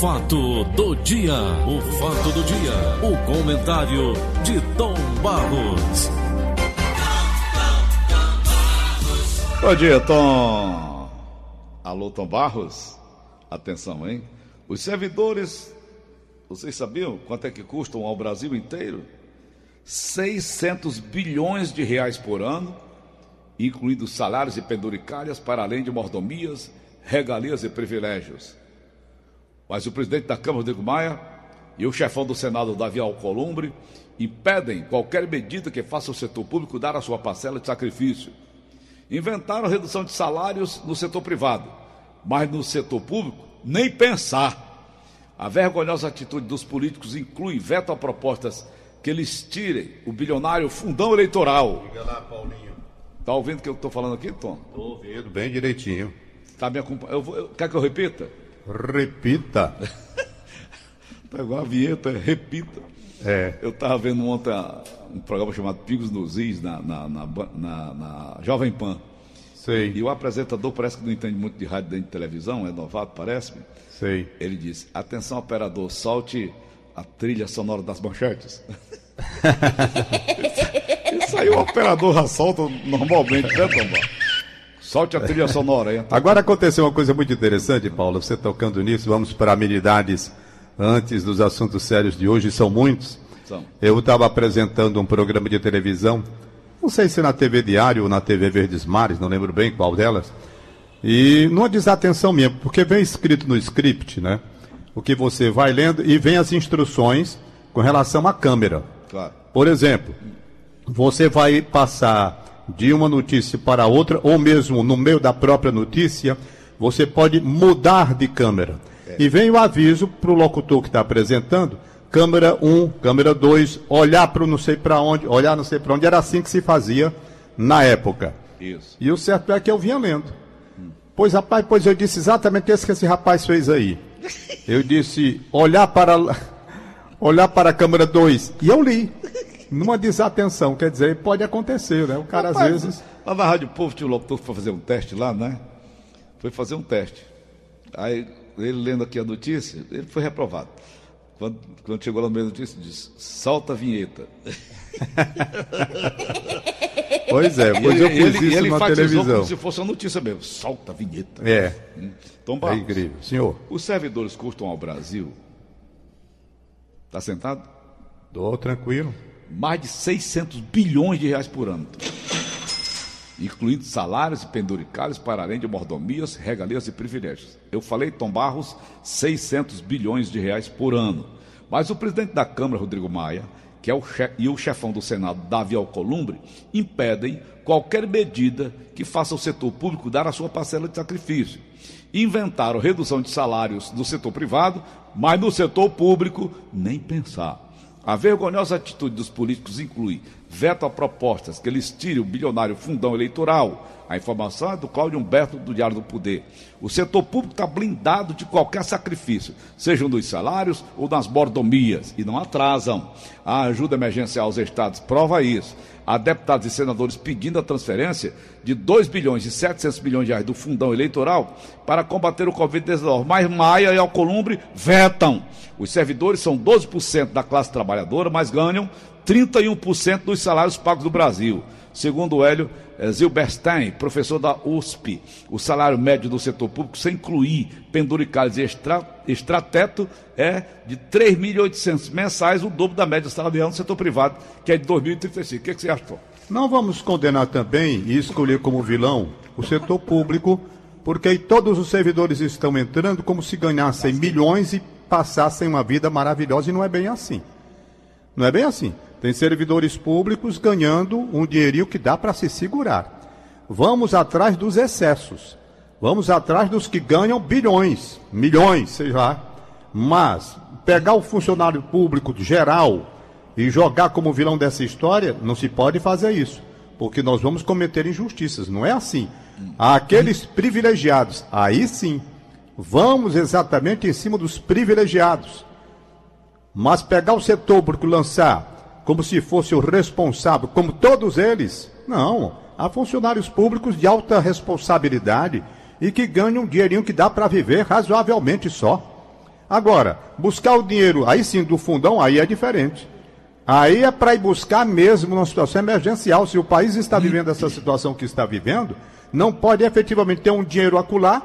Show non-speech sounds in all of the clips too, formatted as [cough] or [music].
fato do dia, o fato do dia, o comentário de Tom Barros. Bom dia, Tom. Alô, Tom Barros. Atenção, hein? Os servidores, vocês sabiam quanto é que custam ao Brasil inteiro? 600 bilhões de reais por ano, incluindo salários e penduricalhas, para além de mordomias, regalias e privilégios. Mas o presidente da Câmara, Rodrigo Maia, e o chefão do Senado, Davi Alcolumbre, impedem qualquer medida que faça o setor público dar a sua parcela de sacrifício. Inventaram redução de salários no setor privado, mas no setor público, nem pensar. A vergonhosa atitude dos políticos inclui veto a propostas que eles tirem o bilionário fundão eleitoral. Diga lá, Paulinho. Tá ouvindo o que eu estou falando aqui, Tom? Tô ouvindo bem direitinho. Tá me acompanhando? Quer que eu repita? Repita. [laughs] Tá igual a vinheta, repita. É. Eu estava vendo ontem um programa chamado Pingos nos Is na, na, na, na- na Jovem Pan. Sei, E o apresentador parece que não entende muito de rádio nem de televisão, é novato, parece-me. sei. Ele disse: Atenção, operador, solte a trilha sonora das manchetes. [laughs] [laughs] Isso aí o operador já solta normalmente, né, Tomba? Solte a trilha sonora então. Agora aconteceu uma coisa muito interessante, Paulo. Você tocando nisso, vamos para amenidades antes dos assuntos sérios de hoje, são muitos. São. Eu estava apresentando um programa de televisão, não sei se na TV Diário ou na TV Verdes Mares, não lembro bem qual delas. E numa desatenção minha, porque vem escrito no script, né? O que você vai lendo e vem as instruções com relação à câmera. Claro. Por exemplo, você vai passar de uma notícia para outra, ou mesmo no meio da própria notícia, você pode mudar de câmera. E vem o aviso para o locutor que está apresentando, câmera 1, câmera 2, olhar para não sei para onde, olhar não sei para onde. Era assim que se fazia na época. Isso. E o certo é que eu vinha lendo. Pois, rapaz, pois eu disse exatamente isso que esse rapaz fez aí. [laughs] Eu disse, olhar para olhar para a câmera 2. E eu li. Numa desatenção, quer dizer, pode acontecer, né? O cara às vezes. Lá na Rádio Povo tinha um locutor que foi fazer um teste lá, né? Foi fazer um teste. Aí ele lendo aqui a notícia, ele foi reprovado. Quando, quando chegou lá no meio da notícia, disse: solta a vinheta. [laughs] Pois é, pois ele, eu fiz ele, isso ele na enfatizou televisão. como se fosse uma notícia mesmo. Solta a vinheta. É, Tom é Barros, incrível. Senhor, os servidores custam ao Brasil, tá sentado? tô tranquilo. Mais de 600 bilhões de reais por ano. Incluindo salários e penduricalhos para além de mordomias, regalias e privilégios. Eu falei, Tom Barros, 600 bilhões de reais por ano. Mas o presidente da Câmara, Rodrigo Maia, que é o e o chefão do Senado, Davi Alcolumbre, impedem qualquer medida que faça o setor público dar a sua parcela de sacrifício. Inventaram redução de salários no setor privado, mas no setor público, nem pensar. A vergonhosa atitude dos políticos inclui veto a propostas que eles tirem o bilionário fundão eleitoral. A informação é do Cláudio Humberto, do Diário do Poder. O setor público está blindado de qualquer sacrifício, sejam nos salários ou nas mordomias, e não atrasam. A ajuda emergencial aos estados prova isso. Há deputados e senadores pedindo a transferência de 2 bilhões e 700 milhões de reais do fundão eleitoral para combater o Covid-19. Mas Maia e Alcolumbre vetam. Os servidores são 12% da classe trabalhadora, mas ganham 31% dos salários pagos do Brasil. Segundo o Hélio eh, Zilberstein, professor da USP, o salário médio do setor público, sem incluir penduricalhos e extra, extrateto, é de 3.800 mensais, o dobro da média salarial no setor privado, que é de 2035. O que, que você achou? Não vamos condenar também e escolher como vilão o setor público, porque aí todos os servidores estão entrando como se ganhassem milhões e passassem uma vida maravilhosa, e não é bem assim. Não é bem assim. Tem servidores públicos ganhando um dinheirinho que dá para se segurar. Vamos atrás dos excessos. Vamos atrás dos que ganham bilhões, milhões, sei lá. Mas pegar o funcionário público geral e jogar como vilão dessa história, não se pode fazer isso. Porque nós vamos cometer injustiças. Não é assim. Aqueles privilegiados, aí sim. Vamos exatamente em cima dos privilegiados. Mas pegar o setor público lançar como se fosse o responsável, como todos eles, não. Há funcionários públicos de alta responsabilidade e que ganham um dinheirinho que dá para viver razoavelmente só. Agora, buscar o dinheiro, aí sim, do fundão, aí é diferente. Aí é para ir buscar mesmo numa situação emergencial. Se o país está vivendo essa situação que está vivendo, não pode efetivamente ter um dinheiro acular,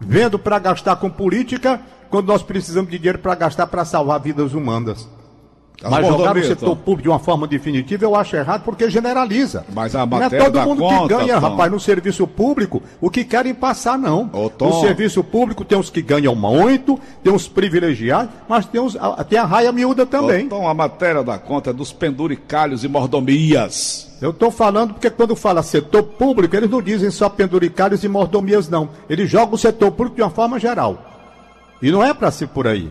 vendo para gastar com política, quando nós precisamos de dinheiro para gastar para salvar vidas humanas. As Mas jogar no setor público de uma forma definitiva eu acho errado porque generaliza. Mas a não é matéria todo mundo conta, que ganha, Tom. rapaz, no serviço público, o que querem passar, não. Ô. No serviço público tem os que ganham muito, tem os privilegiados, mas tem, os, a- tem a raia miúda também. Então a matéria da conta é dos penduricalhos e mordomias. Eu estou falando porque quando fala setor público, eles não dizem só penduricários e mordomias, não. Eles jogam o setor público de uma forma geral. E não é para ser por aí.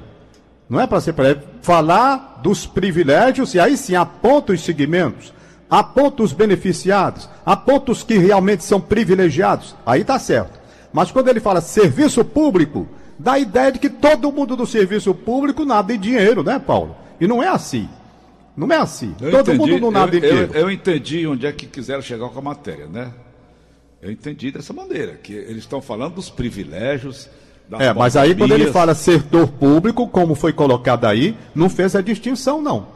Não é para ser. É falar dos privilégios e aí sim aponta os segmentos, aponta os beneficiados, aponta os que realmente são privilegiados. Aí está certo. Mas quando ele fala serviço público, dá a ideia de que todo mundo do serviço público nada em dinheiro, né, Paulo? E não é assim. Não é assim. Eu todo entendi- mundo não nada em eu, eu, dinheiro. eu entendi onde é que quiseram chegar com a matéria, né? Eu entendi dessa maneira, que eles estão falando dos privilégios. É, mas aí quando ele fala setor público, como foi colocado aí, não fez a distinção, não.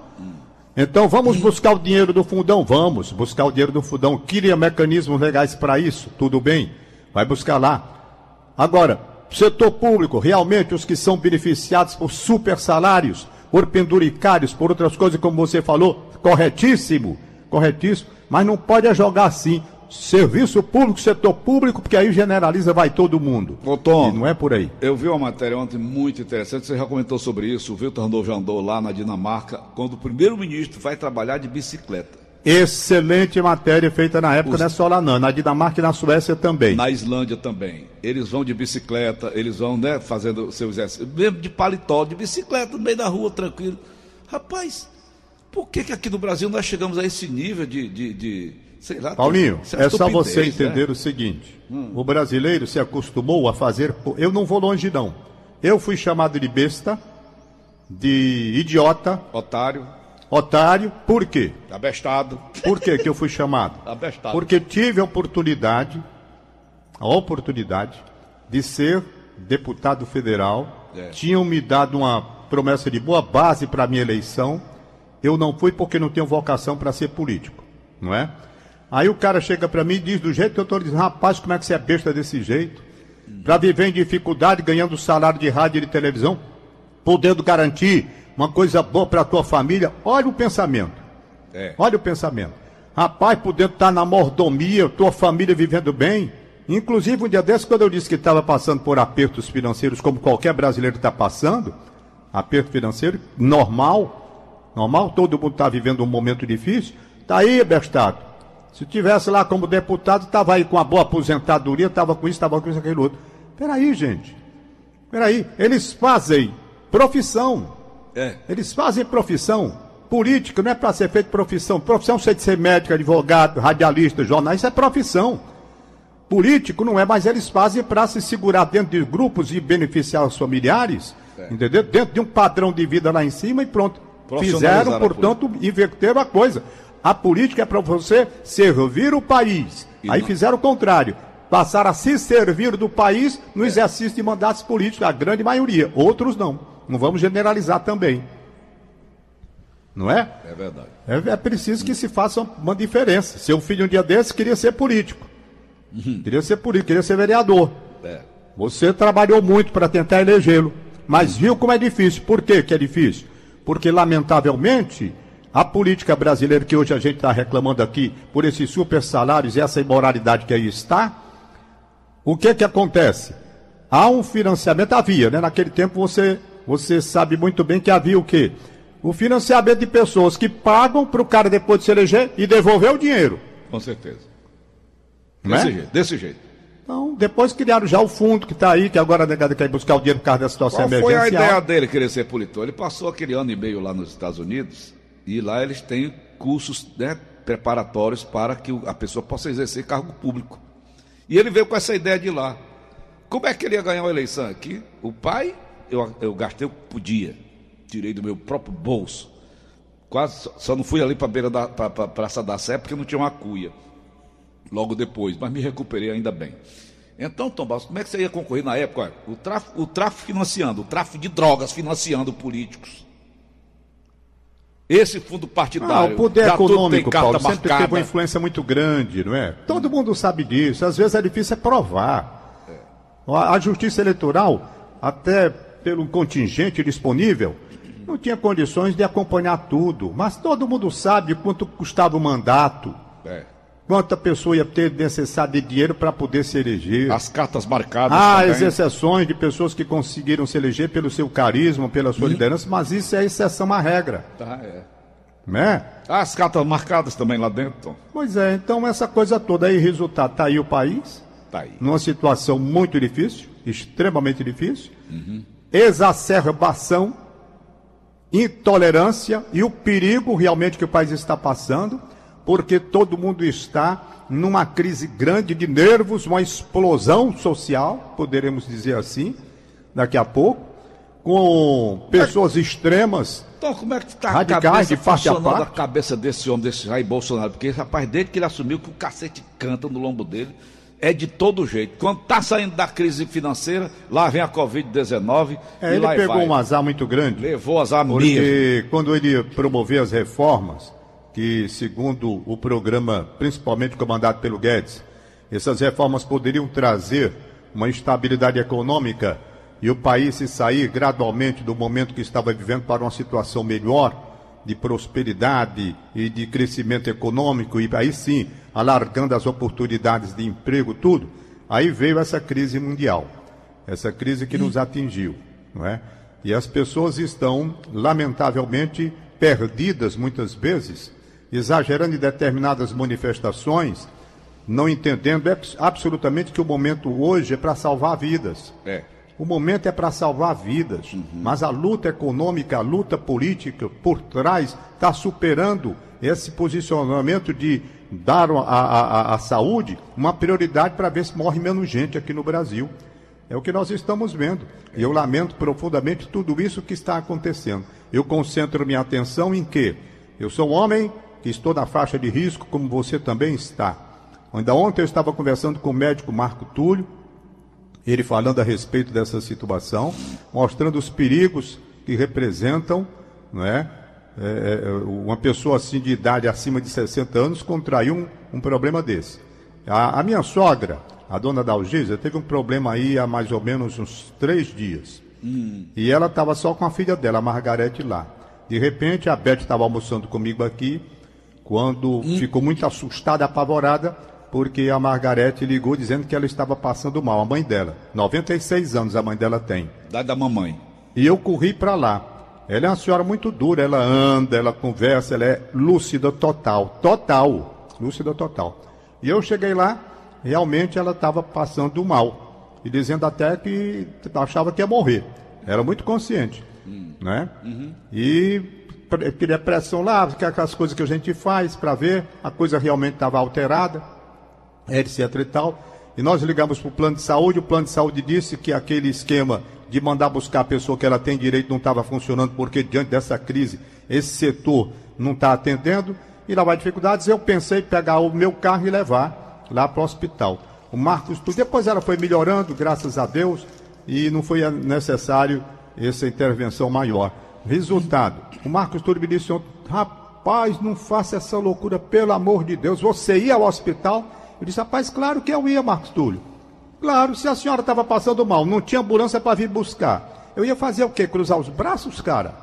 Então vamos buscar o dinheiro do fundão? Vamos buscar o dinheiro do fundão. Queria mecanismos legais para isso? Tudo bem, vai buscar lá. Agora, setor público, realmente os que são beneficiados por super salários, por penduricários, por outras coisas, como você falou, corretíssimo, corretíssimo, mas não pode é jogar assim. Serviço público, setor público, porque aí generaliza, vai todo mundo. Ô, Tom. E não é por aí. Eu vi uma matéria ontem muito interessante, você já comentou sobre isso. O Vitor Randolph já andou lá na Dinamarca, quando o primeiro-ministro vai trabalhar de bicicleta. Excelente matéria feita na época, Os- não é só lá não, na Dinamarca e na Suécia também. Na Islândia também. Eles vão de bicicleta, eles vão, né, fazendo seu exercício, mesmo de paletó, de bicicleta, no meio da rua, tranquilo. Rapaz, por que, que aqui no Brasil nós chegamos a esse nível de, de, de sei lá... Paulinho, isso uma é só você né? entender o seguinte: o brasileiro se acostumou a fazer. Eu não vou longe, não. Eu fui chamado de besta, de idiota, Otário, otário, por quê? abestado, Por que que eu fui chamado? [laughs] abestado. Porque tive a oportunidade, a oportunidade de ser deputado federal. É. Tinham me dado uma promessa de boa base para a minha eleição. Eu não fui porque não tenho vocação para ser político, não é? Aí o cara chega para mim e diz do jeito que eu estou dizendo, rapaz, como é que você é besta desse jeito? Para viver em dificuldade, ganhando salário de rádio e de televisão, podendo garantir uma coisa boa para a tua família. Olha o pensamento. É. Olha o pensamento. Rapaz, podendo estar na mordomia, tua família vivendo bem. Inclusive, um dia desses, quando eu disse que estava passando por apertos financeiros, como qualquer brasileiro está passando, aperto financeiro, normal, normal, todo mundo está vivendo um momento difícil. Tá aí, bestado. Se tivesse lá como deputado, estava aí com uma boa aposentadoria, estava com isso, estava com isso, aquele outro. Peraí, gente. Peraí. Eles fazem profissão. É. Eles fazem profissão. Política não é para ser feito profissão. Profissão sei de ser médico, advogado, radialista, jornalista, é profissão. Político não é, mas eles fazem para se segurar dentro de grupos e beneficiar os familiares, entendeu? Dentro de um padrão de vida lá em cima e pronto. Fizeram, portanto, inverteram a coisa. A política é para você servir o país. E Aí não- fizeram o contrário. Passaram a se servir do país no exercício de mandatos políticos, a grande maioria. Outros não. Não vamos generalizar também. Não é? É verdade. É, é preciso que se faça uma diferença. Seu filho um dia desses queria ser político. Queria ser político, queria ser vereador. É. Você trabalhou muito para tentar elegê-lo, mas viu como é difícil. Por que que é difícil? Porque, lamentavelmente, a política brasileira que hoje a gente está reclamando aqui por esses super salários e essa imoralidade que aí está, o que que acontece? Há um financiamento, havia, né? Naquele tempo você, você sabe muito bem que havia o quê? O financiamento de pessoas que pagam para o cara depois de se eleger e devolver o dinheiro. Com certeza. Não Desse é? jeito, desse jeito. Então, depois criaram já o fundo que está aí, que agora a negada quer buscar o dinheiro por causa da situação Qual foi a emergencial. ideia dele querer ser politor? Ele passou aquele ano e meio lá nos Estados Unidos e lá eles têm cursos né, preparatórios para que a pessoa possa exercer cargo público. E ele veio com essa ideia de lá. Como é que ele ia ganhar uma eleição aqui? O pai, eu, eu gastei o que podia. Tirei do meu próprio bolso. Quase só não fui ali para a beira da pra, pra Praça da Sé porque não tinha uma cuia. Logo depois, mas me recuperei ainda bem. Então, Tom Barros, como é que você ia concorrer na época? O tráfico, o tráfico financiando, o tráfico de drogas financiando políticos. Esse fundo partidário. Ah, o poder econômico, Paulo, sempre marcada. teve uma influência muito grande, não é? Todo mundo sabe disso. Às vezes é difícil é provar. A, a justiça eleitoral, até pelo contingente disponível, não tinha condições de acompanhar tudo. Mas todo mundo sabe quanto custava o mandato, É. quanta pessoa ia ter necessidade de dinheiro para poder se eleger. As cartas marcadas Há também. as exceções de pessoas que conseguiram se eleger pelo seu carisma, pela sua liderança, mas isso é exceção à regra, Tá, é. né? As cartas marcadas também lá dentro, Tom. Pois é, então essa coisa toda aí, resultado, tá aí o país, Tá aí. numa situação muito difícil, extremamente difícil, exacerbação, intolerância e o perigo realmente que o país está passando, porque todo mundo está numa crise grande de nervos, uma explosão social, poderemos dizer assim, daqui a pouco, com pessoas extremas. Então, como é que está a cabeça de parte a parte? a cabeça desse homem, desse Jair Bolsonaro? Porque, rapaz, desde que ele assumiu que o cacete canta no lombo dele, é de todo jeito. Quando está saindo da crise financeira, lá vem a Covid-19 É, ele pegou vai. um azar muito grande. Levou as amigas. Porque quando ele promoveu as reformas, que segundo o programa, principalmente comandado pelo Guedes, essas reformas poderiam trazer uma estabilidade econômica e o país se sair gradualmente do momento que estava vivendo para uma situação melhor, de prosperidade e de crescimento econômico, e aí sim, alargando as oportunidades de emprego, tudo, aí veio essa crise mundial, essa crise que nos atingiu, não é? E as pessoas estão, lamentavelmente, perdidas muitas vezes, exagerando em determinadas manifestações, não entendendo abs- absolutamente que o momento hoje é para salvar vidas. É. O momento é para salvar vidas, mas a luta econômica, a luta política por trás está superando esse posicionamento de dar à a, a, a saúde uma prioridade para ver se morre menos gente aqui no Brasil. É o que nós estamos vendo. E eu lamento profundamente tudo isso que está acontecendo. Eu concentro minha atenção em que eu sou um homem que estou na faixa de risco, como você também está. Ainda ontem eu estava conversando com o médico Marco Túlio, ele falando a respeito dessa situação, mostrando os perigos que representam, não é? É, é, uma pessoa assim de idade acima de 60 anos contrair um, um problema desse. A, a minha sogra, a dona Dalgisa, teve um problema aí há mais ou menos uns três dias. E ela estava só com a filha dela, a Margarete, lá. De repente, a Beth estava almoçando comigo aqui, quando ficou muito assustada, apavorada, porque a Margarete ligou dizendo que ela estava passando mal, a mãe dela. 96 anos a mãe dela tem. Da da mamãe. E eu corri para lá. Ela é uma senhora muito dura, ela anda, ela conversa, ela é lúcida total. Total. Lúcida total. E eu cheguei lá, realmente ela estava passando mal. E dizendo até que achava que ia morrer. Era muito consciente. Né? E queria pressão lá, é aquelas coisas que a gente faz para ver, a coisa realmente estava alterada etc e tal. E nós ligamos para o plano de saúde, o plano de saúde disse que aquele esquema de mandar buscar a pessoa que ela tem direito não estava funcionando, porque diante dessa crise, esse setor não está atendendo, e lá vai dificuldades. Eu pensei em pegar o meu carro e levar lá para o hospital. O Marcos. Depois ela foi melhorando, graças a Deus, e não foi necessário essa intervenção maior. Resultado, o Marcos me disse ontem, rapaz, não faça essa loucura, pelo amor de Deus. Você ia ao hospital? Eu disse, rapaz, claro que eu ia, Marcos Túlio. Claro, se a senhora estava passando mal, não tinha ambulância para vir buscar. Eu ia fazer o quê? Cruzar os braços, cara?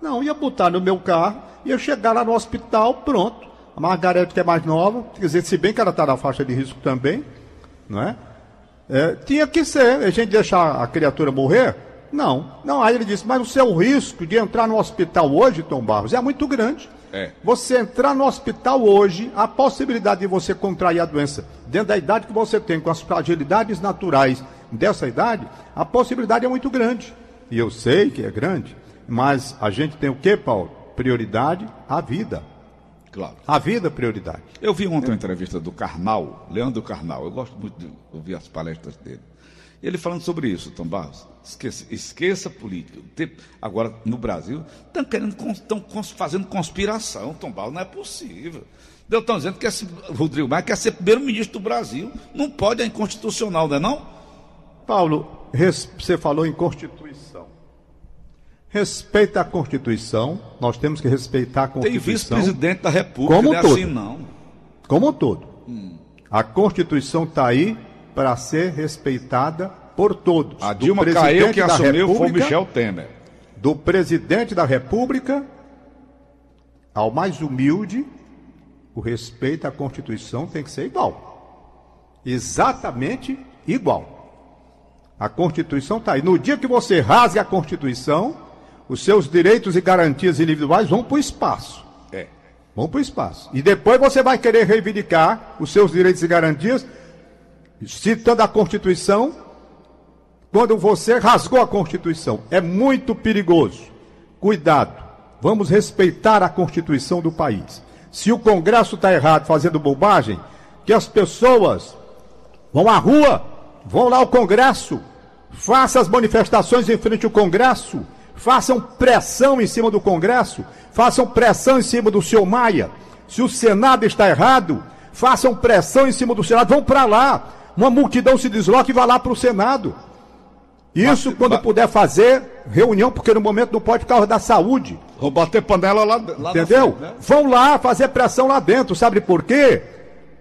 Não, ia botar no meu carro, ia chegar lá no hospital, pronto. A Margarete, que é mais nova, quer dizer, se bem que ela está na faixa de risco também, não é? É, tinha que ser. A gente deixar a criatura morrer? Não. Não, aí ele disse, mas o seu risco de entrar no hospital hoje, Tom Barros, é muito grande. É. Você entrar no hospital hoje, a possibilidade de você contrair a doença dentro da idade que você tem, com as fragilidades naturais dessa idade, a possibilidade é muito grande. E eu sei que é grande, mas a gente tem o que, Paulo? Prioridade, a vida. Claro. A vida é prioridade. Eu vi ontem uma entrevista do Karnal, Leandro Karnal. Eu gosto muito de ouvir as palestras dele. Ele falando sobre isso, Tom Barros. Esqueça, esqueça a política. Agora, no Brasil, estão querendo, estão fazendo conspiração, Tom Barros. Não é possível. Eu estou dizendo que esse Rodrigo Maia quer ser primeiro-ministro do Brasil. Não pode, é inconstitucional, não é não? Paulo, você falou em Constituição. Respeita a Constituição, nós temos que respeitar a Tem Constituição. vice-presidente da República, Como não é todo. assim não. Como um todo. A Constituição está aí para ser respeitada por todos. A Dilma caiu, quem da assumiu foi Michel Temer. Do presidente da República ao mais humilde, o respeito à Constituição tem que ser igual. Exatamente igual. A Constituição está aí. No dia que você rasga a Constituição, os seus direitos e garantias individuais vão para o espaço. É. Vão para o espaço. E depois você vai querer reivindicar os seus direitos e garantias, citando a Constituição, quando você rasgou a Constituição. É muito perigoso. Cuidado. Vamos respeitar a Constituição do país. Se o Congresso está errado fazendo bobagem, que as pessoas vão à rua, vão lá ao Congresso, façam as manifestações em frente ao Congresso, façam pressão em cima do Congresso, façam pressão em cima do senhor Maia. Se o Senado está errado, façam pressão em cima do Senado, vão para lá. Uma multidão se desloca e vai lá para o Senado. Isso quando puder fazer reunião, porque no momento não pode por causa da saúde. Vou bater panela lá, lá Entendeu? frente, né? Vão lá fazer pressão lá dentro, sabe por quê?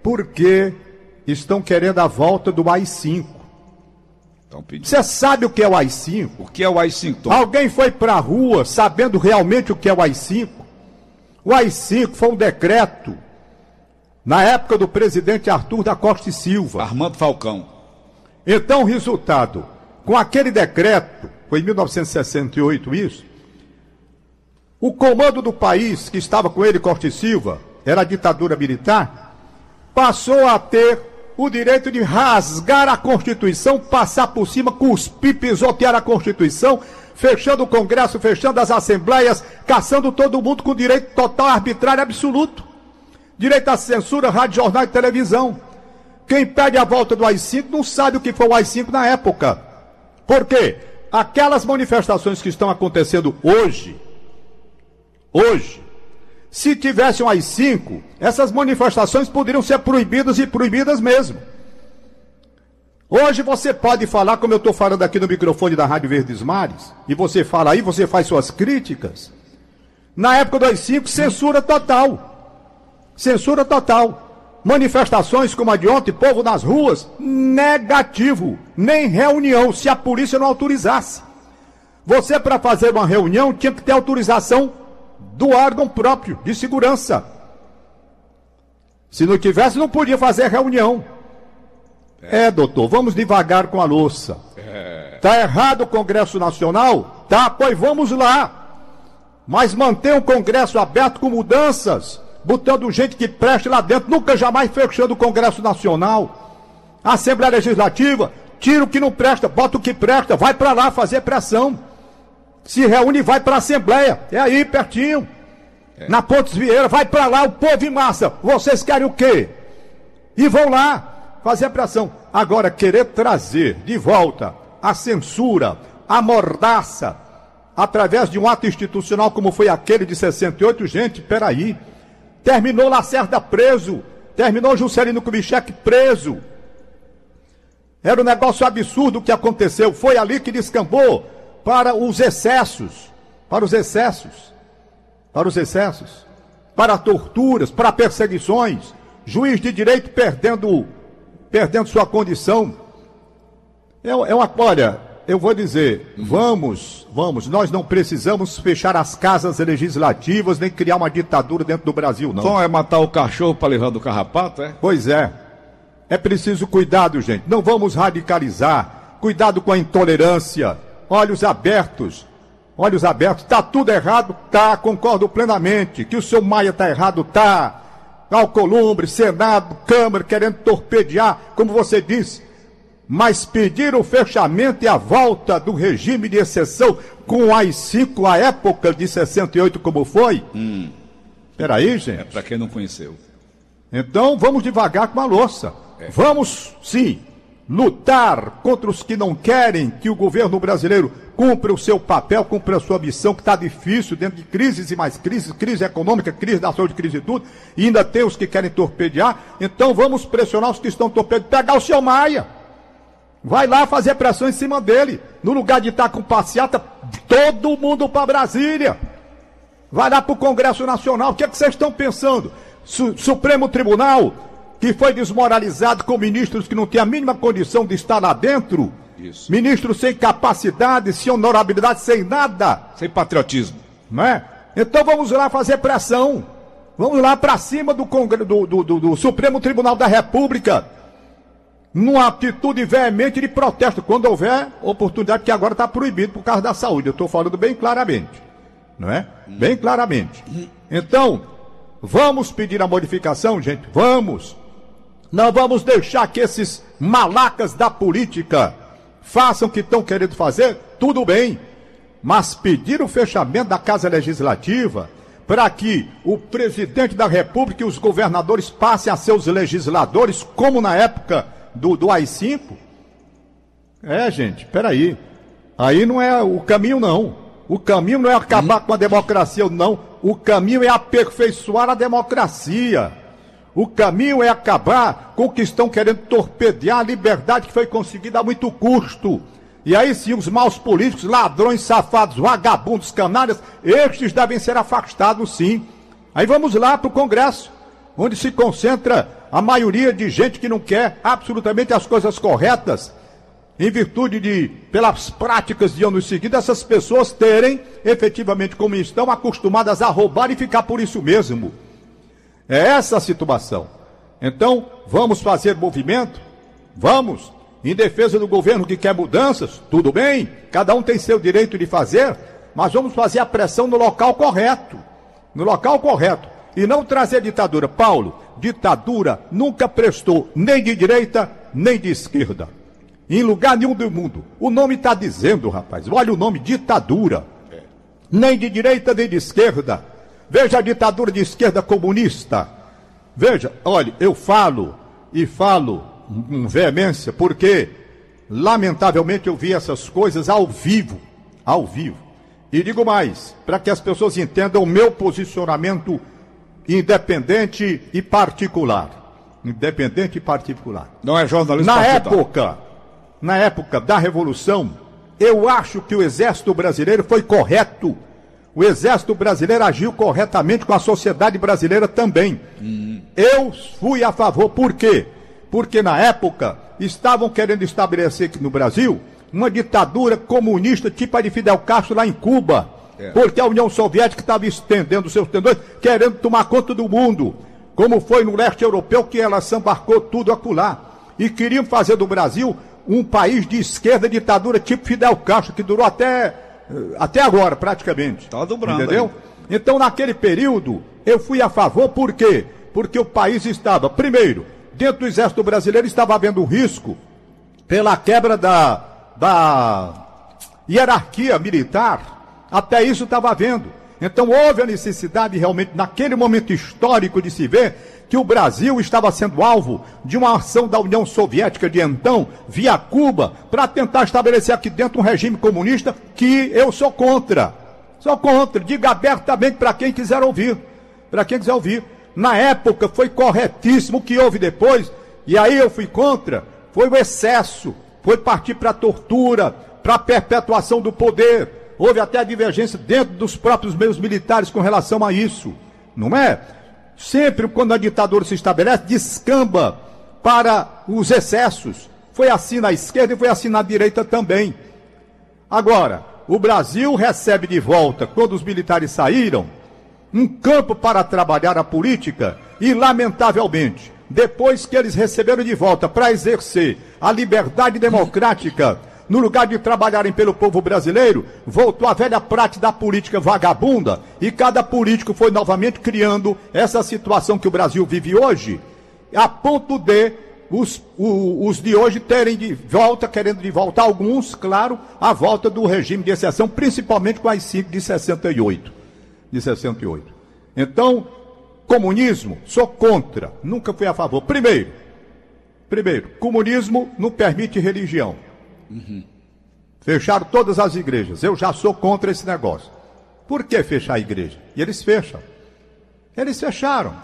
Porque estão querendo a volta do AI-5. Então, pedi. Você sabe o que é o AI-5? O que é o AI-5, Tom? Alguém foi pra rua sabendo realmente o que é o AI-5? O AI-5 foi um decreto na época do presidente Arthur da Costa e Silva. Armando Falcão. Então, resultado, com aquele decreto, foi em 1968 isso, o comando do país, que estava com ele, Costa e Silva, era a ditadura militar, passou a ter o direito de rasgar a Constituição, passar por cima, cuspir, pisotear a Constituição, fechando o Congresso, fechando as assembleias, caçando todo mundo com direito total, arbitrário, absoluto. Direito à censura, rádio, jornal e televisão. Quem pede a volta do AI-5 não sabe o que foi o AI-5 na época. Por quê? Aquelas manifestações que estão acontecendo hoje, hoje, se tivesse um AI-5, essas manifestações poderiam ser proibidas e proibidas mesmo. Hoje você pode falar, como eu estou falando aqui no microfone da Rádio Verdes Mares, e você fala aí, você faz suas críticas. Na época do AI-5, censura total. Censura total. Manifestações como a de ontem, povo nas ruas, negativo. Nem reunião, se a polícia não autorizasse. Você, para fazer uma reunião, tinha que ter autorização do órgão próprio de segurança. Se não tivesse, não podia fazer reunião. É, doutor, vamos devagar com a louça. Tá errado o Congresso Nacional? Tá, pois vamos lá. Mas manter o Congresso aberto com mudanças, botando gente que preste lá dentro, nunca jamais fechando o Congresso Nacional. A Assembleia Legislativa, tira o que não presta, bota o que presta, vai para lá fazer pressão. Se reúne e vai para a Assembleia. É aí, pertinho. Na Pontes Vieira, vai para lá, o povo em massa. Vocês querem o quê? E vão lá fazer pressão. Agora, querer trazer de volta a censura, a mordaça, através de um ato institucional como foi aquele de 68, gente, peraí. Terminou Lacerda preso, terminou Juscelino Kubitschek preso. Era um negócio absurdo o que aconteceu. Foi ali que descambou para os excessos, para os excessos, para os excessos, para torturas, para perseguições, juiz de direito perdendo, perdendo sua condição. É, é uma, olha, eu vou dizer, vamos, vamos, nós não precisamos fechar as casas legislativas nem criar uma ditadura dentro do Brasil, não. Tom é matar o cachorro para levar do carrapato, é? Pois é. É preciso cuidado, gente. Não vamos radicalizar. Cuidado com a intolerância. Olhos abertos. Olhos abertos. Tá tudo errado? Tá. Concordo plenamente. Que o seu Maia tá errado? Tá. Alcolumbre, Senado, Câmara querendo torpedear, como você disse. Mas pedir o fechamento e a volta do regime de exceção com o AI-5 à época de 68 como foi? Hum. Peraí, gente. É para quem não conheceu. Então vamos devagar com a louça. Vamos, sim, lutar contra os que não querem que o governo brasileiro cumpra o seu papel, cumpra a sua missão, que está difícil, dentro de crises e mais crises, crise econômica, crise da saúde, crise de tudo, e ainda tem os que querem torpedear, então vamos pressionar os que estão torpedeando, pegar o seu Maia. Vai lá fazer pressão em cima dele. No lugar de estar com passeata, todo mundo para Brasília. Vai lá para o Congresso Nacional. O que, é que vocês estão pensando? Su Supremo Tribunal que foi desmoralizado com ministros que não têm a mínima condição de estar lá dentro. Isso. Ministros sem capacidade, sem honorabilidade, sem nada. Sem patriotismo. Não é? Então vamos lá fazer pressão. Vamos lá para cima do, do, do, do, do Supremo Tribunal da República. Numa atitude veemente de protesto, quando houver oportunidade, que agora está proibido por causa da saúde. Eu estou falando bem claramente. Não é? Bem claramente. Então, vamos pedir a modificação, gente? Vamos. Não vamos deixar que esses malacas da política façam o que estão querendo fazer, tudo bem. Mas pedir o fechamento da Casa Legislativa para que o presidente da República e os governadores passem a ser os legisladores, como na época do, do AI-5? É, gente, peraí. Aí não é o caminho, não. O caminho não é acabar hum. com a democracia, não. O caminho é aperfeiçoar a democracia. O caminho é acabar com o que estão querendo torpedear a liberdade que foi conseguida a muito custo. E aí sim, os maus políticos, ladrões, safados, vagabundos, canalhas, estes devem ser afastados sim. Aí vamos lá para o Congresso, onde se concentra a maioria de gente que não quer absolutamente as coisas corretas, em virtude de, pelas práticas de anos seguidos, essas pessoas terem, efetivamente, como estão, acostumadas a roubar e ficar por isso mesmo. É essa a situação. Então, vamos fazer movimento? Vamos. Em defesa do governo que quer mudanças, tudo bem, cada um tem seu direito de fazer, mas vamos fazer a pressão no local correto. No local correto. E não trazer ditadura. Paulo, ditadura nunca prestou nem de direita nem de esquerda. Em lugar nenhum do mundo. O nome está dizendo, rapaz. Olha o nome, ditadura. Nem de direita nem de esquerda. Veja a ditadura de esquerda comunista. Veja, olha, eu falo e falo com veemência porque, lamentavelmente, eu vi essas coisas ao vivo. Ao vivo. E digo mais, para que as pessoas entendam o meu posicionamento independente e particular. Independente e particular. Não é jornalista Na época, na época da Revolução, eu acho que o exército brasileiro foi correto o Exército Brasileiro agiu corretamente com a sociedade brasileira também. Hum. Eu fui a favor, por quê? Porque na época estavam querendo estabelecer aqui no Brasil uma ditadura comunista tipo a de Fidel Castro lá em Cuba. É. Porque a União Soviética estava estendendo seus tendões, querendo tomar conta do mundo. Como foi no leste europeu que ela sambarcou tudo acolá. E queriam fazer do Brasil um país de esquerda, ditadura tipo Fidel Castro, que durou até até agora, praticamente. Está dobrando. Entendeu? Aí. Então, naquele período, eu fui a favor, por quê? Porque o país estava, primeiro, dentro do exército brasileiro estava havendo um risco pela quebra da, da hierarquia militar. Até isso estava havendo. Então houve a necessidade realmente, naquele momento histórico, de se ver que o Brasil estava sendo alvo de uma ação da União Soviética de então, via Cuba, para tentar estabelecer aqui dentro um regime comunista que eu sou contra. Sou contra. Diga abertamente para quem quiser ouvir. Para quem quiser ouvir. Na época foi corretíssimo o que houve depois, e aí eu fui contra. Foi o excesso, foi partir para a tortura, para a perpetuação do poder. Houve até divergência dentro dos próprios meios militares com relação a isso. Não é? Sempre quando a ditadura se estabelece, descamba para os excessos. Foi assim na esquerda e foi assim na direita também. Agora, o Brasil recebe de volta, quando os militares saíram, um campo para trabalhar a política e, lamentavelmente, depois que eles receberam de volta para exercer a liberdade democrática no lugar de trabalharem pelo povo brasileiro, voltou a velha prática da política vagabunda e cada político foi novamente criando essa situação que o Brasil vive hoje, a ponto de os, os de hoje terem de volta, querendo de volta, alguns, claro, a volta do regime de exceção, principalmente com as cinco de 68. De 68. Então, comunismo, sou contra, nunca fui a favor. Primeiro, Primeiro, comunismo não permite religião. Fecharam todas as igrejas. Eu já sou contra esse negócio. Por que fechar a igreja? E eles fecham. Eles fecharam.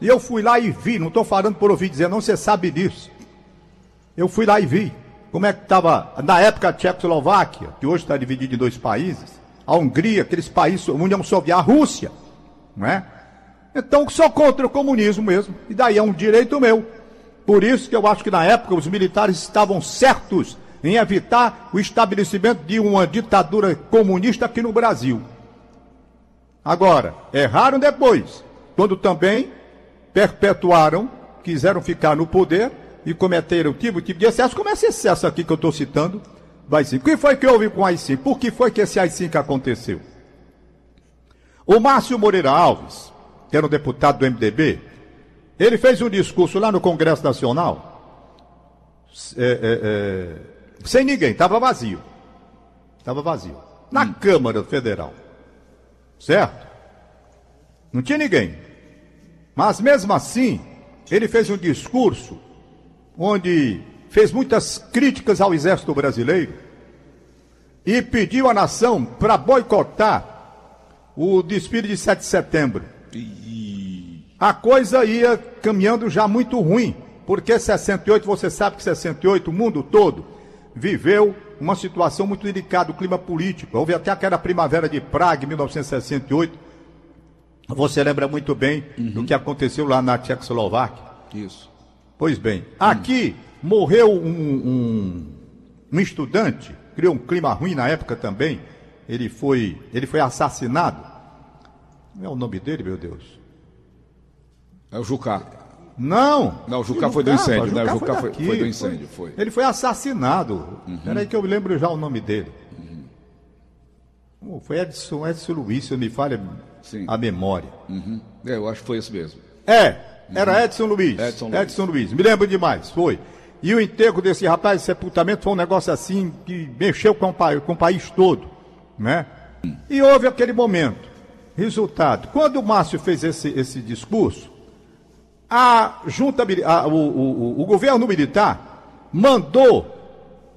E eu fui lá e vi, não estou falando por ouvir dizer, não, você sabe disso. Eu fui lá e vi como é que estava, na época, a Tchecoslováquia, que hoje está dividida em dois países, a Hungria, aqueles países, a União Soviética, a Rússia, não é? Então, sou contra o comunismo mesmo, e daí é um direito meu. Por isso que eu acho que na época os militares estavam certos em evitar o estabelecimento de uma ditadura comunista aqui no Brasil. Agora, erraram depois, quando também perpetuaram, quiseram ficar no poder e cometeram tipo, tipo de excesso, como esse excesso aqui que eu estou citando, vai sim. O que foi que houve com o AI-5? Por que foi que esse AI-5 aconteceu? O Márcio Moreira Alves, que era um deputado do MDB, ele fez um discurso lá no Congresso Nacional, é, é, é, sem ninguém, estava vazio. Estava vazio. Na hum. Câmara Federal. Certo? Não tinha ninguém. Mas mesmo assim, ele fez um discurso onde fez muitas críticas ao exército brasileiro e pediu à nação para boicotar o desfile de 7 de setembro. A coisa ia caminhando já muito ruim, porque 68, você sabe que 68, o mundo todo viveu uma situação muito delicada, o clima político. Houve até aquela primavera de Praga, em 1968. Você lembra muito bem uhum. do que aconteceu lá na Tchecoslováquia. Isso. Pois bem, aqui morreu um, um, um, estudante, criou um clima ruim na época também. Ele foi, ele foi assassinado. Não é o nome dele, meu Deus? É o Jucá. Não! Não, o Jucá foi do incêndio, né? O Jucá foi, foi, foi, do incêndio, foi. Ele foi assassinado. Uhum. Peraí que eu lembro já o nome dele. Uhum. Foi Edson, Edson Luiz, se eu me falha Sim. a memória. Uhum. É, eu acho que foi isso mesmo. É, era Edson Luiz. Edson Luiz. Edson Luiz. Me lembro demais, foi. E o enterro desse rapaz, sepultamento, foi um negócio assim que mexeu com o, com o país todo, né? E houve aquele momento. Resultado, quando o Márcio fez esse, esse discurso, a junta, a, o, o, o, governo militar mandou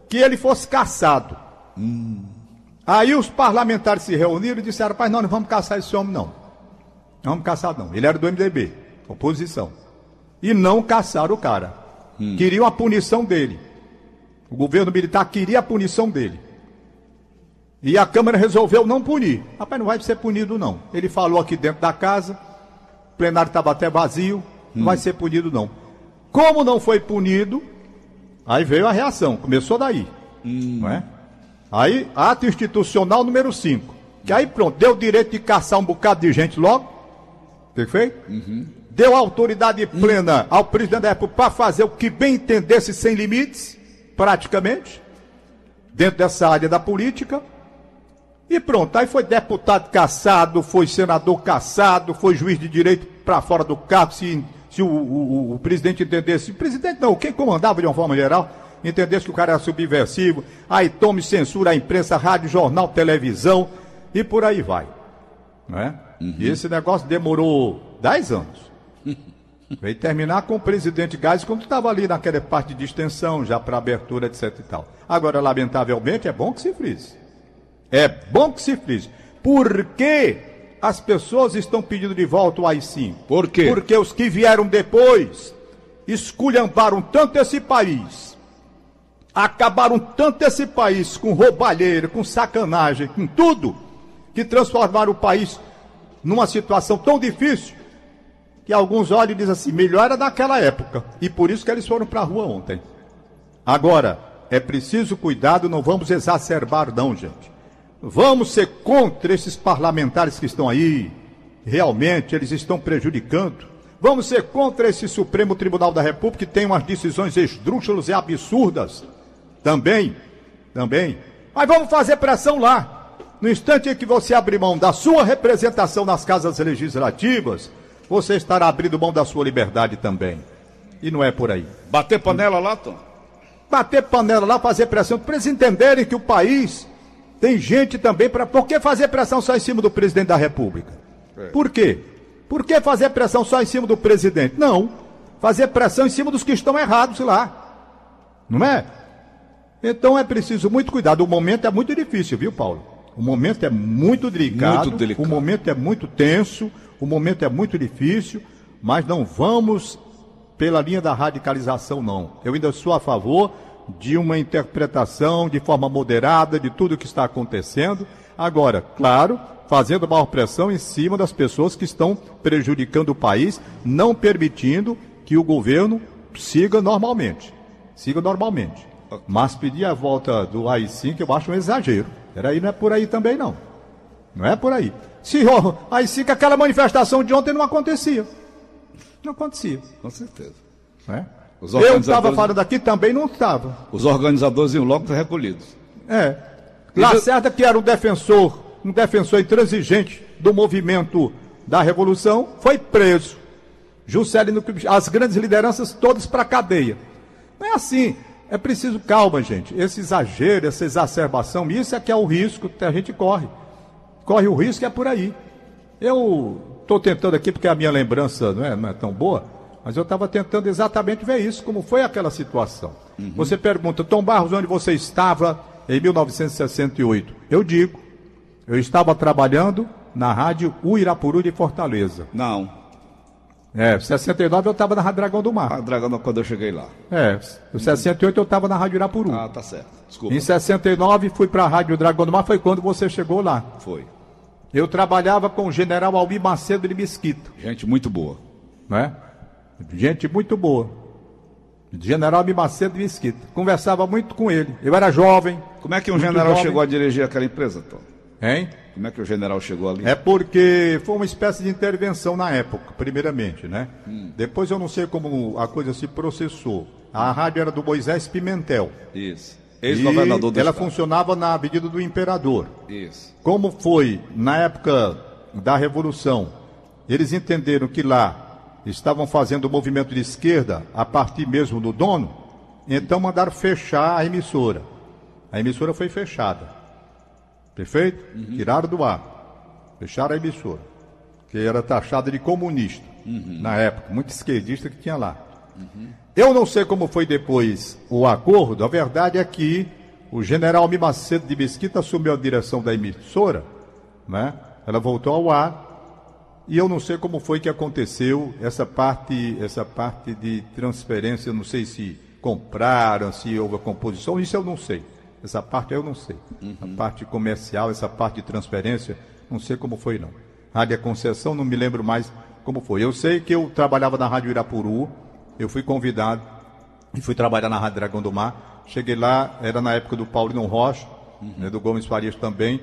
que ele fosse caçado. Hum. Aí os parlamentares se reuniram e disseram, rapaz, não, não vamos caçar esse homem, não. Não vamos caçar, não. Ele era do MDB oposição. E não caçaram o cara. Hum. Queriam a punição dele. O governo militar queria a punição dele. E a Câmara resolveu não punir. Rapaz, não vai ser punido, não. Ele falou aqui dentro da casa, o plenário estava até vazio, não vai hum. ser punido, não. Como não foi punido, aí veio a reação, começou daí. Hum. Não é? Aí, ato institucional número 5. Que aí pronto, deu o direito de caçar um bocado de gente logo. Perfeito? Uhum deu autoridade plena ao presidente da República para fazer o que bem entendesse sem limites, praticamente, dentro dessa área da política. E pronto, aí foi deputado caçado, foi senador caçado, foi juiz de direito para fora do cargo, se, se o, o, o, presidente entendesse, o presidente não, quem comandava de uma forma geral, entendesse que o cara era subversivo, aí tome censura a imprensa, rádio, jornal, televisão, e por aí vai. Né? Uhum. E esse negócio demorou 10 anos. [laughs] Veio terminar com o presidente Gás quando estava ali naquela parte de extensão, já para abertura, etc e tal. Agora, lamentavelmente, é bom que se frise. É bom que se frise. Por que as pessoas estão pedindo de volta o AI-5? Por quê? Porque os que vieram depois esculhambaram tanto esse país, acabaram tanto esse país com roubalheira, com sacanagem, com tudo, que transformaram o país numa situação tão difícil que alguns olham e dizem assim, melhor era daquela época. E por isso que eles foram para a rua ontem. Agora, é preciso cuidado, não vamos exacerbar não, gente. Vamos ser contra esses parlamentares que estão aí. Realmente, eles estão prejudicando. Vamos ser contra esse Supremo Tribunal da República que tem umas decisões esdrúxulas e absurdas. Também, também. Mas vamos fazer pressão lá. No instante em que você abrir mão da sua representação nas casas legislativas, você estará abrindo mão da sua liberdade também. E não é por aí. Bater panela lá, Tom? Bater panela lá, fazer pressão, para eles entenderem que o país tem gente também para. Por que fazer pressão só em cima do presidente da República? É. Por quê? Por que fazer pressão só em cima do presidente? Não. fazer pressão em cima dos que estão errados lá. Não é? Então é preciso muito cuidado. O momento é muito difícil, viu, Paulo? O momento é muito delicado, Muito delicado. o momento é muito tenso, o momento é muito difícil, mas não vamos pela linha da radicalização, não. Eu ainda sou a favor de uma interpretação de forma moderada de tudo o que está acontecendo. Agora, claro, fazendo maior pressão em cima das pessoas que estão prejudicando o país, não permitindo que o governo siga normalmente. Siga normalmente. Mas pedir a volta do AI-5 eu acho um exagero. Peraí, não é por aí também, não. Não é por aí. Se o AI-5, aquela manifestação de ontem não acontecia. Não acontecia. Com certeza. Né? Os Eu estava organizadores- falando aqui também não estava. Os organizadores iam logo recolhidos. É. Lacerda, que era um defensor, um defensor intransigente do movimento da Revolução, foi preso. Juscelino, as grandes lideranças todas para a cadeia. Não é assim. É preciso calma, gente. Esse exagero, essa exacerbação, isso é que é o risco que a gente corre. Corre o risco é por aí. Eu estou tentando aqui, porque a minha lembrança não é, não é tão boa, mas eu estava tentando exatamente ver isso, como foi aquela situação. Você pergunta, Tom Barros, onde você estava em 1968? Eu digo, eu estava trabalhando na rádio Uirapuru de Fortaleza. Não. É, 69 eu estava na Rádio Dragão do Mar. A Dragão, quando eu cheguei lá. É, em 68 eu estava na Rádio Irapuru. Ah, tá certo. Desculpa. Em 69 fui para a Rádio Dragão do Mar, foi quando você chegou lá. Foi. Eu trabalhava com o general Almir Macedo de Mesquita, Gente muito boa. né? Gente muito boa. General Macedo de Mesquita. Conversava muito com ele. Eu era jovem, Como é que um general jovem. chegou a dirigir aquela empresa, Tom? hein? Como é que o general chegou ali? É porque foi uma espécie de intervenção na época, primeiramente, né? Depois eu não sei como a coisa se processou. A rádio era do Moisés Pimentel. Isso. Ex-governador do ela estado. funcionava na Avenida do Imperador. Isso. Como foi na época da Revolução, eles entenderam que lá estavam fazendo o movimento de esquerda a partir mesmo do dono, então mandaram fechar a emissora. A emissora foi fechada. Perfeito? Tiraram do ar. Fecharam a emissora. Que era taxada de comunista na época, muito esquerdista que tinha lá. Eu não sei como foi depois o acordo, a verdade é que o general Almir Macedo de Mesquita assumiu a direção da emissora, né? ela voltou ao ar, e eu não sei como foi que aconteceu essa parte, essa parte de transferência, eu não sei se compraram, se houve a composição, isso eu não sei. Essa parte eu não sei. A parte comercial, essa parte de transferência, não sei como foi não. Rádio Concessão, não me lembro mais como foi. Eu sei que eu trabalhava na Rádio Irapuru, eu fui convidado e fui trabalhar na Rádio Dragão do Mar. Cheguei lá, era na época do Paulino Rocha, né, do Gomes Farias também.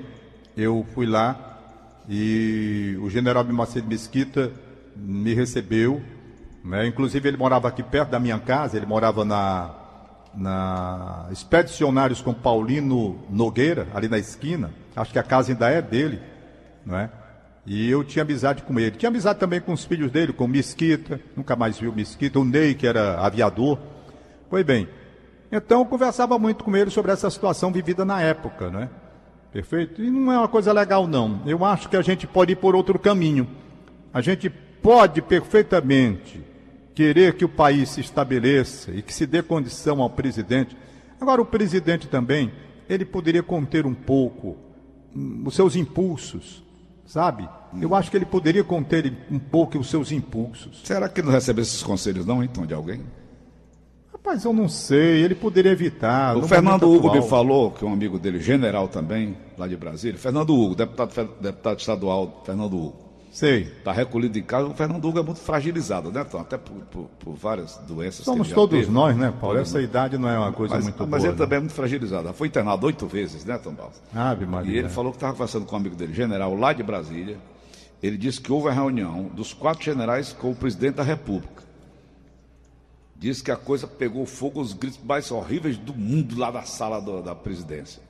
Eu fui lá e o general Macedo Mesquita me recebeu. né, Inclusive, ele morava aqui perto da minha casa, ele morava na, na Expedicionários com Paulino Nogueira, ali na esquina. Acho que a casa ainda é dele, não é? E eu tinha amizade com ele. Tinha amizade também com os filhos dele, com o Mesquita, nunca mais vi o Mesquita, o Ney, que era aviador. Pois bem, então eu conversava muito com ele sobre essa situação vivida na época, né? Perfeito? E não é uma coisa legal, não. Eu acho que a gente pode ir por outro caminho. A gente pode perfeitamente querer que o país se estabeleça e que se dê condição ao presidente. Agora, o presidente também, ele poderia conter um pouco hum, os seus impulsos, sabe? Eu acho que ele poderia conter um pouco os seus impulsos. Será que ele não recebe esses conselhos, não, então, de alguém? Rapaz, eu não sei, ele poderia evitar. O Fernando Hugo me atual. falou, que é um amigo dele, general também, lá de Brasília. Fernando Hugo, deputado, deputado estadual, Fernando Hugo. Sei. Está recolhido em casa. O Fernando Hugo é muito fragilizado, né, Tom? Até por, por- por várias doenças. que Somos todos teve. nós, né, Paulo? Essa idade não é uma coisa mas, muito mas boa. ele né? também é muito fragilizado. Foi internado oito vezes, né, Tom Barros? Ave Maria. E ele falou que estava conversando com um amigo dele, general lá de Brasília. Ele disse que houve a reunião dos quatro generais com o presidente da República. Diz que a coisa pegou fogo, os gritos mais horríveis do mundo lá da sala do- da presidência.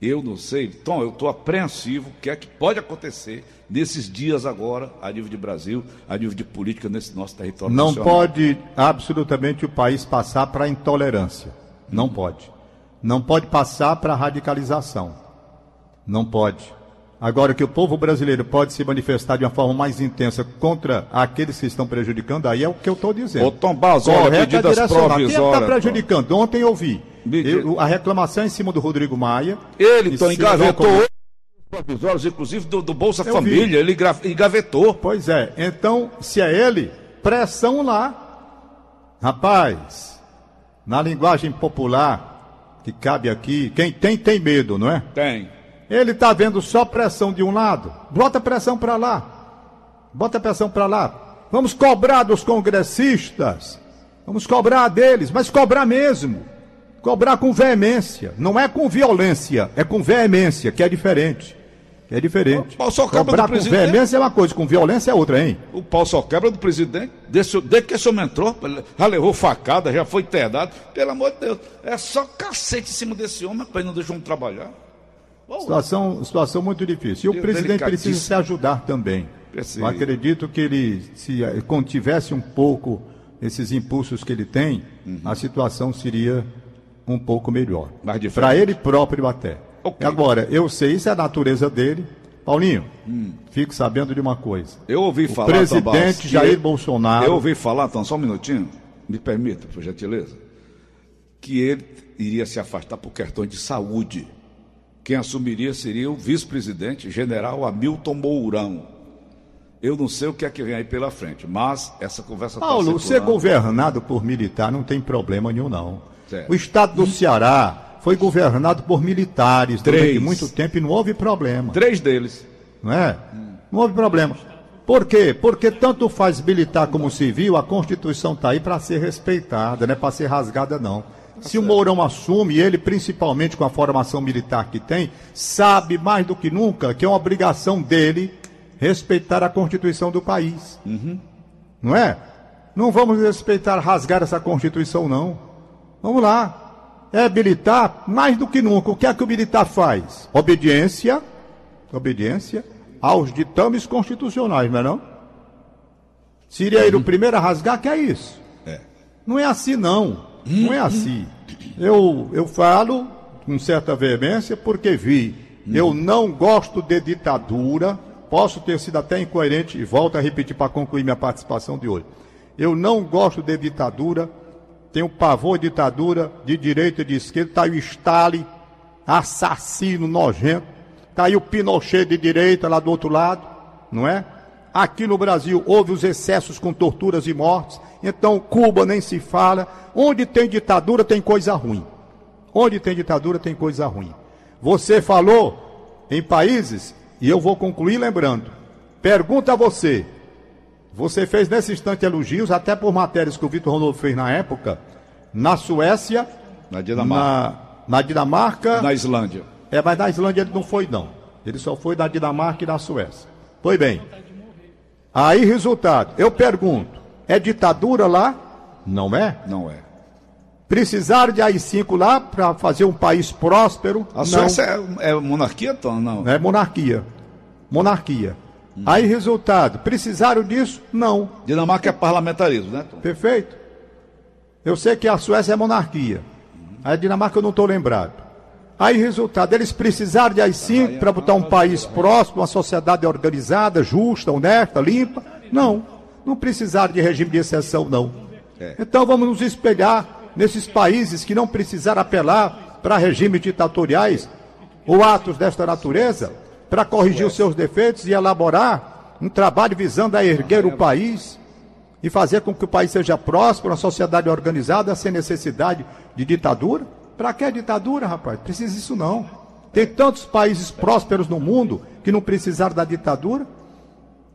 Eu não sei, Tom, eu estou apreensivo. O que é que pode acontecer nesses dias agora, a nível de Brasil, a nível de política nesse nosso território Não nacional? pode absolutamente o país passar para a intolerância. Não pode. Não pode passar para a radicalização. Não pode. Agora que o povo brasileiro pode se manifestar de uma forma mais intensa contra aqueles que estão prejudicando, aí é o que eu estou dizendo. Ô, Tom Barros, olha, Correto é medidas direcionar. Quem está provisórias. prejudicando? Ontem eu vi eu- a reclamação em cima do Rodrigo Maia. Ele, Tom, engavetou os provisórios, inclusive do, do Bolsa Eu Família. Ele gra- engavetou. Pois é, então, se é ele, pressão lá. Rapaz, na linguagem popular, que cabe aqui, quem tem, tem medo, não é? Tem. Ele está vendo só pressão de um lado, bota pressão para lá. Bota pressão para lá. Vamos cobrar dos congressistas. Vamos cobrar deles, mas cobrar mesmo. Cobrar com veemência. Não é com violência, é com veemência, que é diferente. Que é diferente. O pau só quebra Cobrar do com presidente. veemência é uma coisa, com violência é outra, hein? O pau só quebra do presidente. Desde, desde que esse homem entrou, já levou facada, já foi internado. Pelo amor de Deus. É só cacete em cima desse homem, rapaz, não deixou um trabalhar. Situação, situação muito difícil. E o presidente precisa se ajudar também. Eu acredito que ele, se contivesse um pouco esses impulsos que ele tem, Uhum. a situação seria um pouco melhor. Para ele próprio até. Ok. Agora, eu sei, isso é a natureza dele. Paulinho, fique sabendo de uma coisa. Eu ouvi O falar, presidente que Jair ele- Bolsonaro. Eu ouvi falar, então, só um minutinho, me permita, por gentileza, que ele iria se afastar por questões de saúde. Quem assumiria seria o vice-presidente, general Hamilton Mourão. Eu não sei o que é que vem aí pela frente, mas essa conversa está Paulo, ser governado por militar não tem problema nenhum, não. Certo. O estado do Ceará foi governado por militares durante Três. muito tempo e não houve problema. Três deles. Não é? Não houve problema. Por quê? Porque tanto faz militar como civil, a Constituição está aí para ser respeitada, não é para ser rasgada, não. Se o Mourão assume, ele principalmente com a formação militar que tem, sabe mais do que nunca que é uma obrigação dele respeitar a Constituição do país. Não é? Não vamos respeitar, rasgar essa Constituição, não. Vamos lá. É militar mais do que nunca. O que é que o militar faz? Obediência, obediência aos ditames constitucionais, não é não? Seria ele o primeiro a rasgar, que é isso? É. Não é assim, não. Não é assim. Eu, eu falo com certa veemência porque vi. Eu não gosto de ditadura. Posso ter sido até incoerente e volto a repetir para concluir minha participação de hoje. Eu não gosto de ditadura. Tenho pavor de ditadura de direita e de esquerda. Está aí o Stalin, assassino nojento. Está aí o Pinochet de direita lá do outro lado, não é? Aqui no Brasil houve os excessos com torturas e mortes. Então, Cuba nem se fala. Onde tem ditadura tem coisa ruim. Onde tem ditadura tem coisa ruim. Você falou em países, e eu vou concluir lembrando. Pergunta a você. Você fez nesse instante elogios, até por matérias que o Vitor Ronaldo fez na época, na Suécia, Na Dinamarca. na, na Dinamarca. Na Islândia. É, mas na Islândia ele não foi, não. Ele só foi na Dinamarca e na Suécia. Foi bem. Aí, resultado. Eu pergunto: é ditadura lá? Não é? Não é. Precisaram de AI-5 lá para fazer um país próspero? A. Suécia é, é monarquia, Tom? Não. É monarquia. Monarquia. Aí, resultado. Precisaram disso? Não. Dinamarca é parlamentarismo, né, Tom? Perfeito? Eu sei que a Suécia é monarquia. A Dinamarca eu não estou lembrado. Aí, resultado, eles precisaram de AI-5 para botar um país próximo, uma sociedade organizada, justa, honesta, limpa? Não. Não precisaram de regime de exceção, não. É. Então vamos nos espelhar nesses países que não precisaram apelar para regimes ditatoriais ou atos desta natureza para corrigir os seus defeitos e elaborar um trabalho visando a erguer o país e fazer com que o país seja próspero, uma sociedade organizada, sem necessidade de ditadura? Para que ditadura, rapaz? Precisa isso não. Tem tantos países prósperos no mundo que não precisaram da ditadura.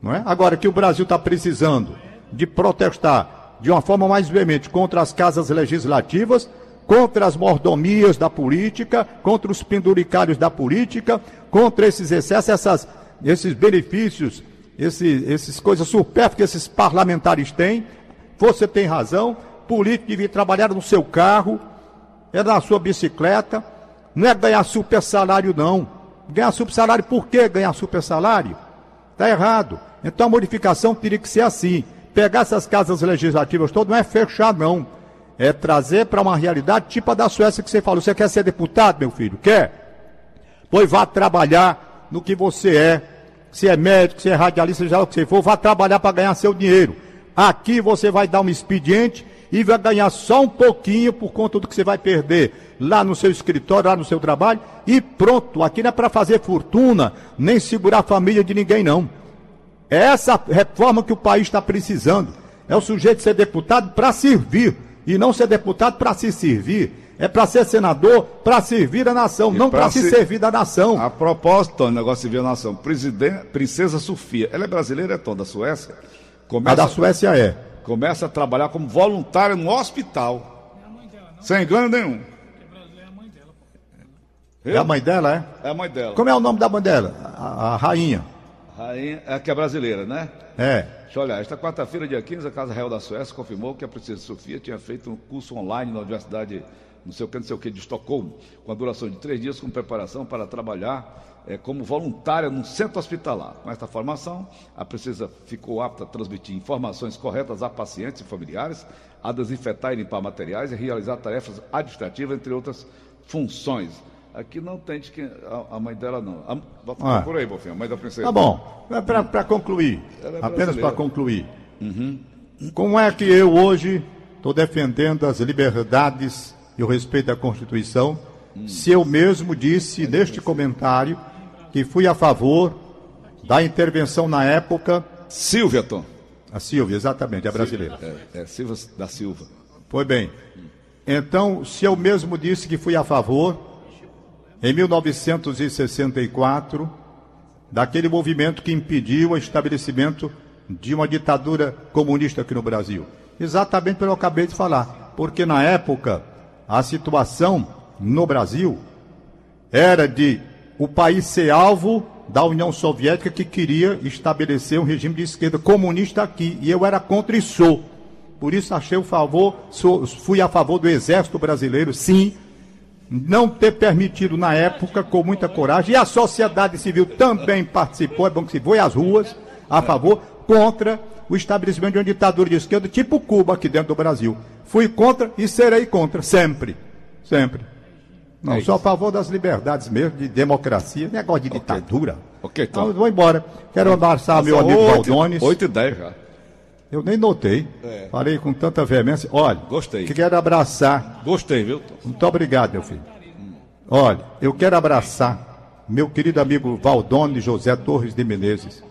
Não é? Agora que o Brasil está precisando de protestar de uma forma mais veemente contra as casas legislativas, contra as mordomias da política, contra os penduricários da política, contra esses excessos, essas, esses benefícios, esses, esses coisas supérfluas que esses parlamentares têm. Você tem razão, político devia trabalhar no seu carro, é na sua bicicleta, não é ganhar super salário, não. Ganhar super salário, por que ganhar super salário? Está errado. Então a modificação teria que ser assim. Pegar essas casas legislativas todas não é fechar, não. É trazer para uma realidade tipo a da Suécia que você falou. Você quer ser deputado, meu filho? Quer? Pois vá trabalhar no que você é. Se é médico, se é radialista, já o que você for, vá trabalhar para ganhar seu dinheiro. Aqui você vai dar um expediente e vai ganhar só um pouquinho por conta do que você vai perder lá no seu escritório, lá no seu trabalho, e pronto. Aqui não é para fazer fortuna, nem segurar a família de ninguém, não. É essa reforma que o país está precisando. É o sujeito ser deputado para servir, e não ser deputado para se servir. É para ser senador, para servir a nação, E não para se se- servir da nação. A propósito, Tony, negócio de ver a nação. Presidente, Princesa Sofia, ela é brasileira, é Tom, da Suécia. A Começa, da Suécia é. começa a trabalhar como voluntária no hospital. Sem engano nenhum. É a mãe dela, é? É a mãe dela. Como é o nome da mãe dela? A, a rainha. Rainha, é que é brasileira, né? É. Deixa eu olhar, esta quarta-feira, dia 15, a Casa Real da Suécia confirmou que a Princesa Sofia tinha feito um curso online na Universidade, não sei o que, não sei o que, de Estocolmo, com a duração de três dias, com preparação para trabalhar eh, como voluntária num centro hospitalar. Com esta formação, a princesa ficou apta a transmitir informações corretas a pacientes e familiares, a desinfetar e limpar materiais e realizar tarefas administrativas, entre outras funções. Aqui não tem de quem, a, a mãe dela não. A, Ah. Por aí, Bofinho, a mãe da princesa. Tá bom. É para concluir. É Apenas para concluir. Como é que eu hoje estou defendendo as liberdades e o respeito à Constituição, se eu mesmo disse neste comentário que fui a favor da intervenção na época. Silvia, Tom. A Silvia, exatamente, a brasileira. É, é Silva da Silva. Foi bem. Então, se eu mesmo disse que fui a favor, em 1964, daquele movimento que impediu o estabelecimento de uma ditadura comunista aqui no Brasil. Exatamente pelo que eu acabei de falar. Porque na época, a situação no Brasil era de o país ser alvo da União Soviética que queria estabelecer um regime de esquerda comunista aqui. E eu era contra e sou. Por isso achei o favor, sou- fui a favor do exército brasileiro, sim. Não ter permitido na época, com muita coragem, e a sociedade civil também participou, é bom que se foi às ruas, a favor, contra o estabelecimento de uma ditadura de esquerda, tipo Cuba aqui dentro do Brasil. Fui contra e serei contra, sempre. Sempre. Não, É sou a favor das liberdades mesmo, de democracia, negócio de ditadura. Ok, então. Então, vou embora. Quero abraçar meu amigo Valdones. 8 e 10 já. Eu nem notei. É. Falei com tanta veemência. Olha, Gostei. que quero abraçar. Gostei, viu? Muito obrigado, meu filho. Olha, eu quero abraçar meu querido amigo Valdone José Torres de Menezes,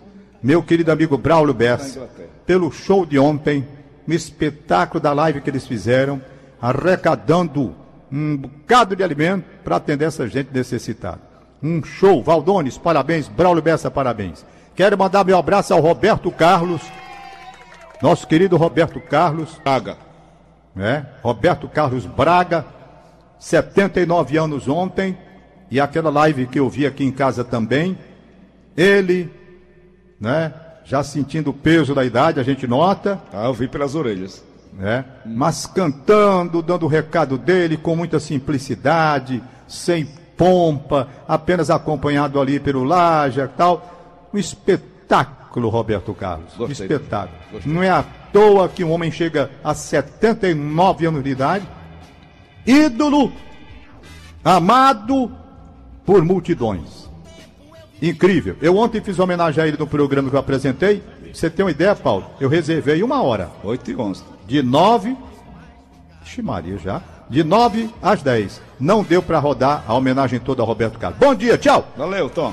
meu querido amigo Braulio Bessa, Inglaterra. pelo show de ontem, no espetáculo da live que eles fizeram, arrecadando um bocado de alimento para atender essa gente necessitada. Um show, Valdones, parabéns, Braulio Bessa, parabéns. Quero mandar meu abraço ao Roberto Carlos, nosso querido Roberto Carlos, Paga. né? Roberto Carlos Braga, 79 anos ontem, e aquela live que eu vi aqui em casa também, ele, né? Já sentindo o peso da idade, a gente nota, Ah, eu vi pelas orelhas. né? Mas cantando, dando o recado dele com muita simplicidade, sem pompa, apenas acompanhado ali pelo Laja e tal. Um espetáculo, Roberto Carlos. Gostei. espetáculo. Gostei. Não é à toa que um homem chega a 79 anos de idade, ídolo, amado por multidões. Incrível. Eu ontem fiz homenagem a ele no programa que eu apresentei. Você tem uma ideia, Paulo? Eu reservei uma hora. 8 e 11. De 9. Ixi, Maria, já. De 9 às 10. Não deu para rodar a homenagem toda a Roberto Carlos. Bom dia, tchau! Valeu, Tom.